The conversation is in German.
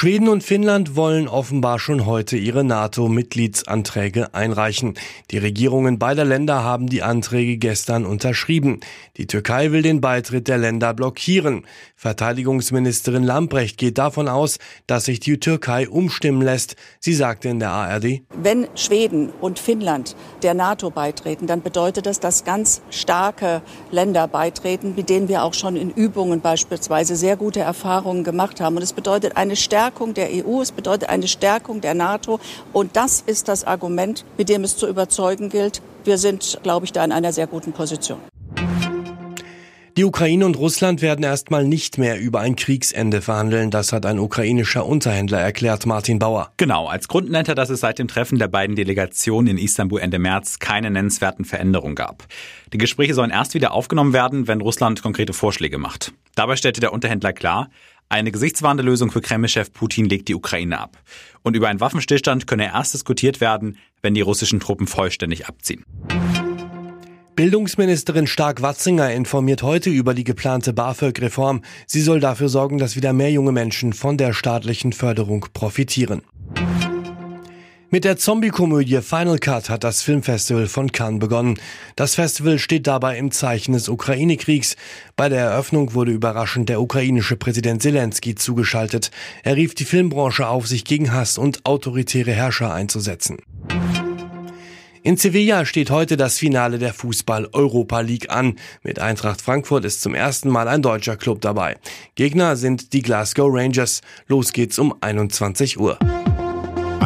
Schweden und Finnland wollen offenbar schon heute ihre NATO-Mitgliedsanträge einreichen. Die Regierungen beider Länder haben die Anträge gestern unterschrieben. Die Türkei will den Beitritt der Länder blockieren. Verteidigungsministerin Lambrecht geht davon aus, dass sich die Türkei umstimmen lässt. Sie sagte in der ARD, Wenn Schweden und Finnland der NATO beitreten, dann bedeutet das, dass ganz starke Länder beitreten, mit denen wir auch schon in Übungen beispielsweise sehr gute Erfahrungen gemacht haben. Und es bedeutet eine Stärkung der EU, es bedeutet eine Stärkung der NATO. Und das ist das Argument, mit dem es zu überzeugen gilt. Wir sind, glaube ich, da in einer sehr guten Position. Die Ukraine und Russland werden erstmal nicht mehr über ein Kriegsende verhandeln. Das hat ein ukrainischer Unterhändler erklärt, Martin Bauer. Genau, als Grund nennt er, dass es seit dem Treffen der beiden Delegationen in Istanbul Ende März keine nennenswerten Veränderungen gab. Die Gespräche sollen erst wieder aufgenommen werden, wenn Russland konkrete Vorschläge macht. Dabei stellte der Unterhändler klar, eine gesichtswahrende für Kreml-Chef Putin legt die Ukraine ab. Und über einen Waffenstillstand könne erst diskutiert werden, wenn die russischen Truppen vollständig abziehen. Bildungsministerin Stark-Watzinger informiert heute über die geplante BAföG-Reform. Sie soll dafür sorgen, dass wieder mehr junge Menschen von der staatlichen Förderung profitieren. Mit der Zombie-Komödie Final Cut hat das Filmfestival von Cannes begonnen. Das Festival steht dabei im Zeichen des Ukraine-Kriegs. Bei der Eröffnung wurde überraschend der ukrainische Präsident Zelensky zugeschaltet. Er rief die Filmbranche auf, sich gegen Hass und autoritäre Herrscher einzusetzen. In Sevilla steht heute das Finale der Fußball-Europa League an. Mit Eintracht Frankfurt ist zum ersten Mal ein deutscher Club dabei. Gegner sind die Glasgow Rangers. Los geht's um 21 Uhr.